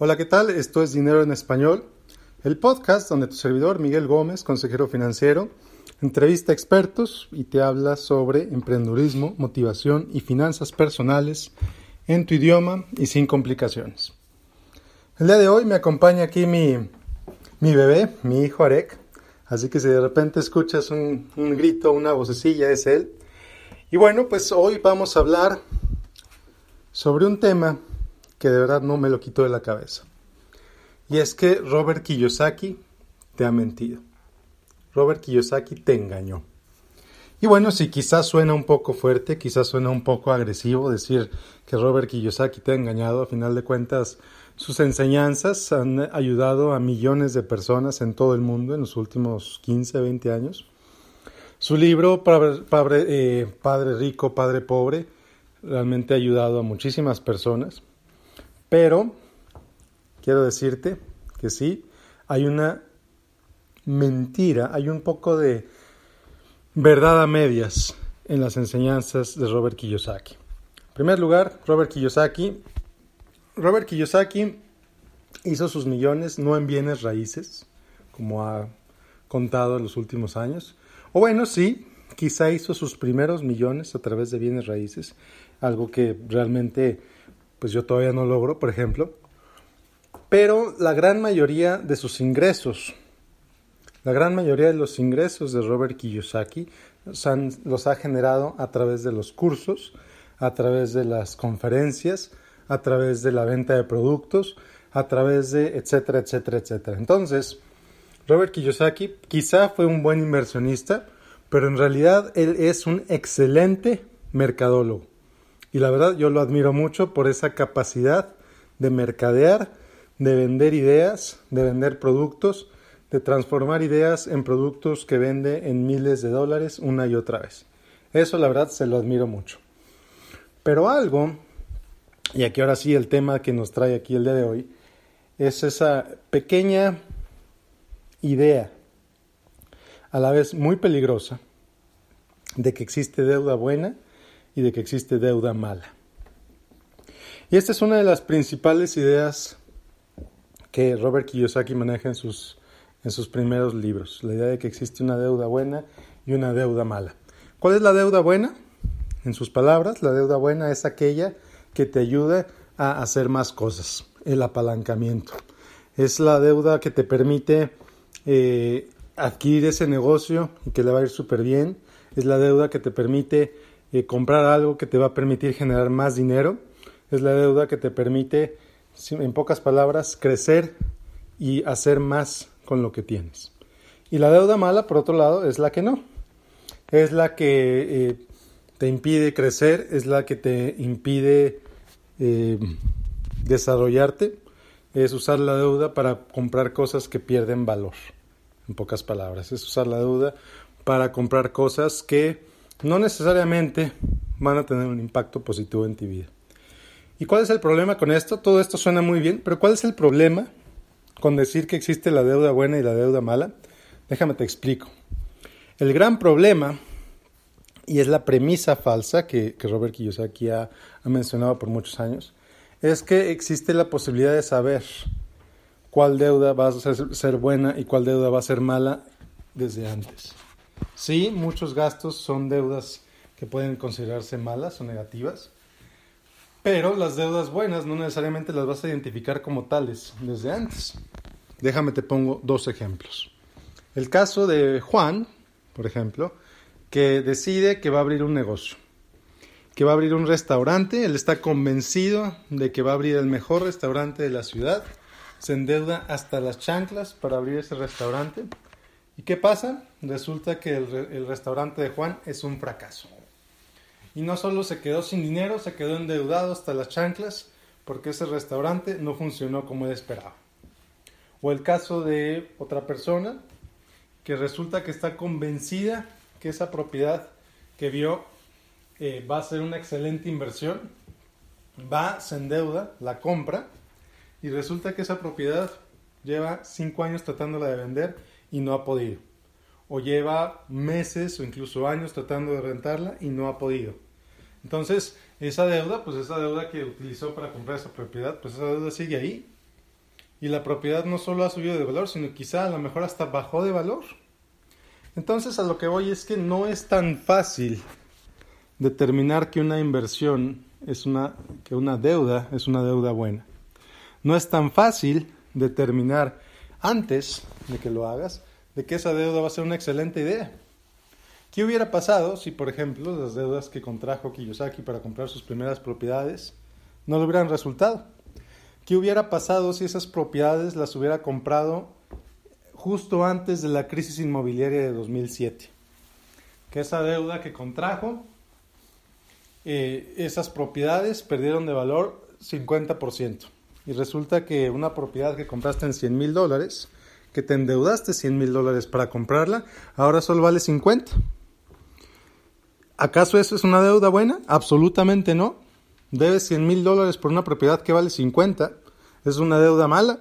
Hola, ¿qué tal? Esto es Dinero en Español, el podcast donde tu servidor Miguel Gómez, consejero financiero, entrevista a expertos y te habla sobre emprendurismo, motivación y finanzas personales en tu idioma y sin complicaciones. El día de hoy me acompaña aquí mi, mi bebé, mi hijo Arek, así que si de repente escuchas un, un grito, una vocecilla, es él. Y bueno, pues hoy vamos a hablar sobre un tema que de verdad no me lo quito de la cabeza. Y es que Robert Kiyosaki te ha mentido. Robert Kiyosaki te engañó. Y bueno, si quizás suena un poco fuerte, quizás suena un poco agresivo decir que Robert Kiyosaki te ha engañado, a final de cuentas sus enseñanzas han ayudado a millones de personas en todo el mundo en los últimos 15, 20 años. Su libro eh, Padre Rico, Padre Pobre realmente ha ayudado a muchísimas personas. Pero quiero decirte que sí, hay una mentira, hay un poco de verdad a medias en las enseñanzas de Robert Kiyosaki. En primer lugar, Robert Kiyosaki. Robert Kiyosaki hizo sus millones no en bienes raíces, como ha contado en los últimos años. O bueno, sí, quizá hizo sus primeros millones a través de bienes raíces, algo que realmente pues yo todavía no logro, por ejemplo. Pero la gran mayoría de sus ingresos, la gran mayoría de los ingresos de Robert Kiyosaki los ha generado a través de los cursos, a través de las conferencias, a través de la venta de productos, a través de etcétera, etcétera, etcétera. Entonces, Robert Kiyosaki quizá fue un buen inversionista, pero en realidad él es un excelente mercadólogo. Y la verdad yo lo admiro mucho por esa capacidad de mercadear, de vender ideas, de vender productos, de transformar ideas en productos que vende en miles de dólares una y otra vez. Eso la verdad se lo admiro mucho. Pero algo, y aquí ahora sí el tema que nos trae aquí el día de hoy, es esa pequeña idea, a la vez muy peligrosa, de que existe deuda buena y de que existe deuda mala. Y esta es una de las principales ideas que Robert Kiyosaki maneja en sus, en sus primeros libros, la idea de que existe una deuda buena y una deuda mala. ¿Cuál es la deuda buena? En sus palabras, la deuda buena es aquella que te ayuda a hacer más cosas, el apalancamiento. Es la deuda que te permite eh, adquirir ese negocio y que le va a ir súper bien. Es la deuda que te permite eh, comprar algo que te va a permitir generar más dinero. Es la deuda que te permite, en pocas palabras, crecer y hacer más con lo que tienes. Y la deuda mala, por otro lado, es la que no. Es la que eh, te impide crecer, es la que te impide eh, desarrollarte. Es usar la deuda para comprar cosas que pierden valor. En pocas palabras, es usar la deuda para comprar cosas que no necesariamente van a tener un impacto positivo en tu vida. ¿Y cuál es el problema con esto? Todo esto suena muy bien, pero ¿cuál es el problema con decir que existe la deuda buena y la deuda mala? Déjame te explico. El gran problema, y es la premisa falsa que, Robert Kiyosaki ha, ha mencionado por muchos años, es que existe la posibilidad de saber cuál deuda va a ser buena y cuál deuda va a ser mala desde antes. Sí, muchos gastos son deudas que pueden considerarse malas o negativas, pero las deudas buenas no necesariamente las vas a identificar como tales desde antes. Déjame te pongo dos ejemplos. El caso de Juan, por ejemplo, que decide que va a abrir un negocio, que va a abrir un restaurante, él está convencido de que va a abrir el mejor restaurante de la ciudad, se endeuda hasta las chanclas para abrir ese restaurante ¿Y qué pasa? Resulta que el, restaurante de Juan es un fracaso. Y no solo se quedó sin dinero, se quedó endeudado hasta las chanclas porque ese restaurante no funcionó como él esperaba. O el caso de otra persona que resulta que está convencida que esa propiedad que vio eh, va a ser una excelente inversión, va, se endeuda, la compra y resulta que esa propiedad lleva cinco años tratándola de vender y no ha podido. O lleva meses o incluso años tratando de rentarla y no ha podido. Entonces, esa deuda, pues esa deuda que utilizó para comprar esa propiedad, pues esa deuda sigue ahí. y la propiedad no solo ha subido de valor, sino quizá a lo mejor hasta bajó de valor. Entonces a lo que voy es que no es tan fácil determinar que una inversión es una que una deuda es una deuda buena. No es tan fácil determinar antes de que lo hagas de que esa deuda va a ser una excelente idea. ¿Qué hubiera pasado si, por ejemplo, las deudas que contrajo Kiyosaki para comprar sus primeras propiedades no le hubieran resultado? ¿Qué hubiera pasado si esas propiedades las hubiera comprado justo antes de la crisis inmobiliaria de 2007? Que esa deuda que contrajo, eh, esas propiedades perdieron de valor 50%. Y resulta que una propiedad que compraste en 100 mil dólares, que te endeudaste 100 mil dólares para comprarla, ahora solo vale 50. ¿Acaso eso es una deuda buena? Absolutamente no. Debes 100 mil dólares por una propiedad que vale 50. ¿Es una deuda mala?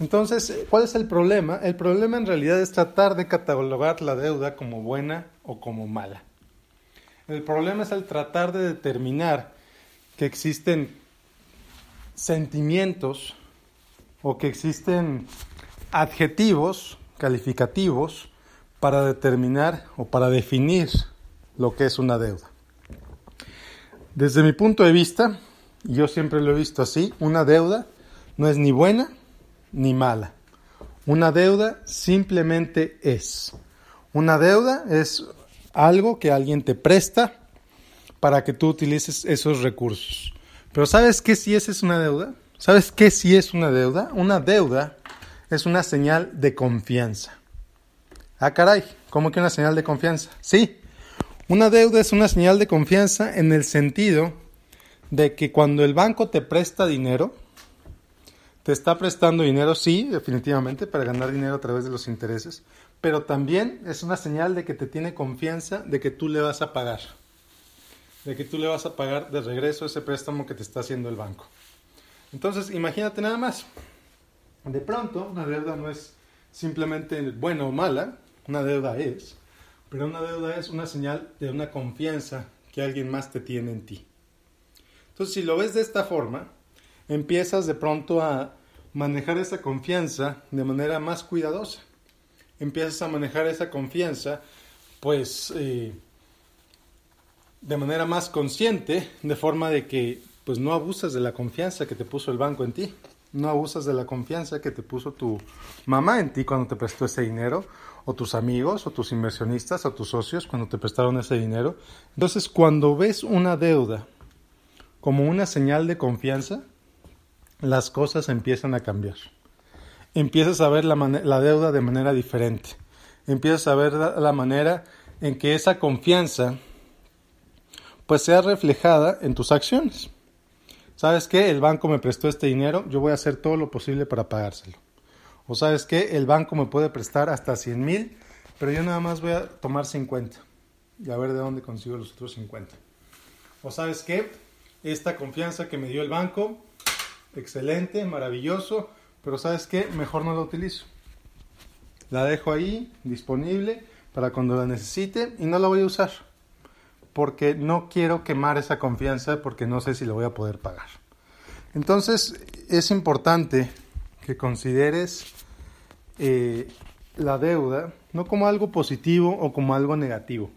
Entonces, ¿cuál es el problema? El problema en realidad es tratar de catalogar la deuda como buena o como mala. El problema es el tratar de determinar que existen sentimientos o que existen adjetivos calificativos para determinar o para definir lo que es una deuda. Desde mi punto de vista, yo siempre lo he visto así, una deuda no es ni buena ni mala. Una deuda simplemente es. Una deuda es algo que alguien te presta para que tú utilices esos recursos. Pero ¿sabes qué si es una deuda? ¿Sabes qué si es una deuda? Una deuda es una señal de confianza. Ah, caray, ¿cómo que una señal de confianza? Sí, una deuda es una señal de confianza en el sentido de que cuando el banco te presta dinero, te está prestando dinero, sí, definitivamente, para ganar dinero a través de los intereses, pero también es una señal de que te tiene confianza de que tú le vas a pagar, de que tú le vas a pagar de regreso ese préstamo que te está haciendo el banco. Entonces, imagínate nada más. De pronto, una deuda no es simplemente buena o mala, una deuda es pero una deuda es una señal de una confianza que alguien más te tiene en ti. Entonces, si lo ves de esta forma, empiezas de pronto a manejar esa confianza de manera más cuidadosa. Empiezas a manejar esa confianza, pues, eh, de manera más consciente, de forma de que, pues, no abusas de la confianza que te puso el banco en ti. No abusas de la confianza que te puso tu mamá en ti cuando te prestó ese dinero o tus amigos, o tus inversionistas, o tus socios cuando te prestaron ese dinero. Entonces, cuando ves una deuda como una señal de confianza, las cosas empiezan a cambiar. Empiezas a ver la, deuda de manera diferente. Empiezas a ver la, la manera en que esa confianza pues sea reflejada en tus acciones. ¿Sabes qué? El banco me prestó este dinero, yo voy a hacer todo lo posible para pagárselo. O sabes que el banco me puede prestar hasta 100 mil, pero yo nada más voy a tomar 50 y a ver de dónde consigo los otros 50. O sabes que esta confianza que me dio el banco, excelente, maravilloso, pero sabes que mejor no la utilizo. La dejo ahí disponible para cuando la necesite y no la voy a usar porque no quiero quemar esa confianza porque no sé si la voy a poder pagar. Entonces es importante que consideres eh, la deuda no como algo positivo o como algo negativo.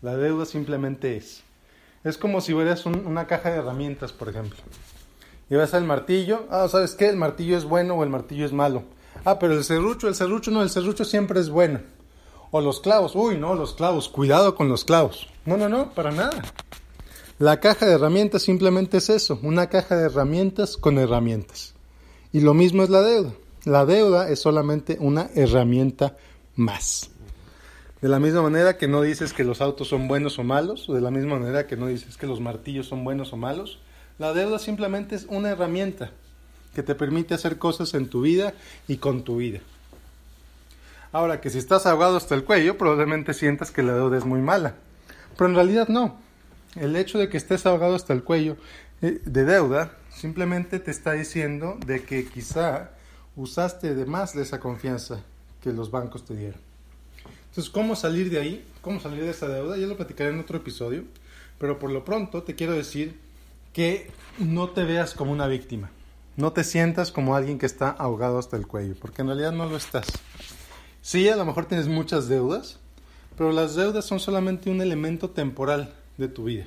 La deuda simplemente es. Es como si hubieras una caja de herramientas, por ejemplo. Y vas al martillo. Ah, ¿sabes qué? El martillo es bueno o el martillo es malo. Ah, pero el serrucho, el serrucho no, el serrucho siempre es bueno. O los clavos. Uy, no, los clavos. Cuidado con los clavos. No, no, no, para nada. La caja de herramientas simplemente es eso, una caja de herramientas con herramientas. Y lo mismo es la deuda. La deuda es solamente una herramienta más. De la misma manera que no dices que los autos son buenos o malos, o de la misma manera que no dices que los martillos son buenos o malos, la deuda simplemente es una herramienta que te permite hacer cosas en tu vida y con tu vida. Ahora que si estás ahogado hasta el cuello, probablemente sientas que la deuda es muy mala, pero en realidad no. El hecho de que estés ahogado hasta el cuello eh, de deuda simplemente te está diciendo de que quizá usaste de más de esa confianza que los bancos te dieron. Entonces, ¿cómo salir de ahí? ¿Cómo salir de esa deuda? Ya lo platicaré en otro episodio, pero por lo pronto te quiero decir que no te veas como una víctima. No te sientas como alguien que está ahogado hasta el cuello, porque en realidad no lo estás. Sí, a lo mejor tienes muchas deudas, pero las deudas son solamente un elemento temporal de tu vida.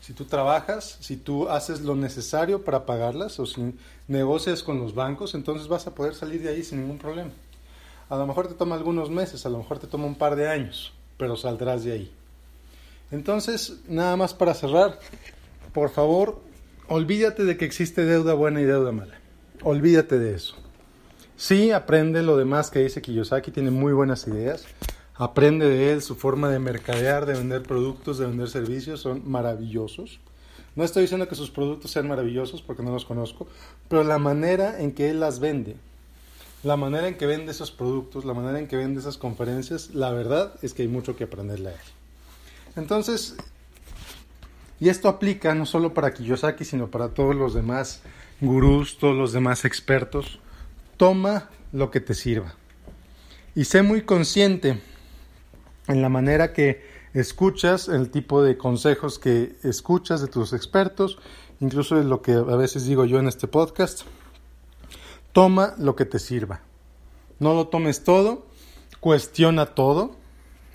Si tú trabajas, si tú haces lo necesario para pagarlas o si negocias con los bancos, entonces vas a poder salir de ahí sin ningún problema. A lo mejor te toma algunos meses, a lo mejor te toma un par de años, pero saldrás de ahí. Entonces, nada más para cerrar, por favor, olvídate de que existe deuda buena y deuda mala. Olvídate de eso. Sí, aprende lo demás que dice Kiyosaki, tiene muy buenas ideas. Aprende de él, su forma de mercadear, de vender productos, de vender servicios, son maravillosos. No estoy diciendo que sus productos sean maravillosos porque no los conozco, pero la manera en que él las vende, la manera en que vende esos productos, la manera en que vende esas conferencias, la verdad es que hay mucho que aprenderle a él. Entonces, y esto aplica no solo para Kiyosaki, sino para todos los demás gurús, todos los demás expertos. Toma lo que te sirva. Y sé muy consciente en la manera que escuchas, el tipo de consejos que escuchas de tus expertos, incluso de lo que a veces digo yo en este podcast. Toma lo que te sirva. No lo tomes todo, cuestiona todo,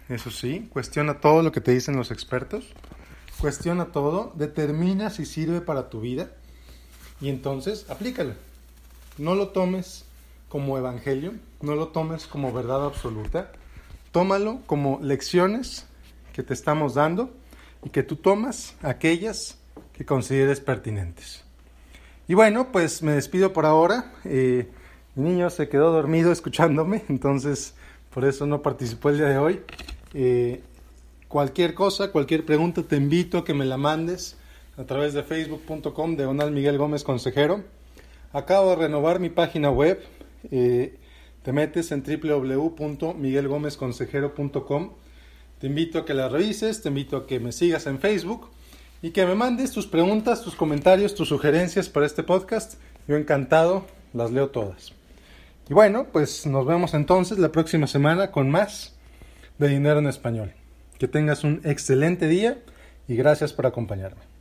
eso sí, cuestiona todo lo que te dicen los expertos, cuestiona todo, determina si sirve para tu vida y entonces aplícalo. No lo tomes como evangelio, no lo tomes como verdad absoluta, tómalo como lecciones que te estamos dando y que tú tomas aquellas que consideres pertinentes. Y bueno, pues me despido por ahora. Eh, mi niño se quedó dormido escuchándome, entonces por eso no participó el día de hoy. Eh, cualquier cosa, cualquier pregunta, te invito a que me la mandes a través de facebook.com de Donald Miguel Gómez Consejero. Acabo de renovar mi página web. Eh, te metes en www.miguelgomezconsejero.com. Te invito a que la revises, te invito a que me sigas en Facebook y que me mandes tus preguntas, tus comentarios, tus sugerencias para este podcast. Yo encantado, las leo todas. Y bueno, pues nos vemos entonces la próxima semana con más de Dinero en Español. Que tengas un excelente día y gracias por acompañarme.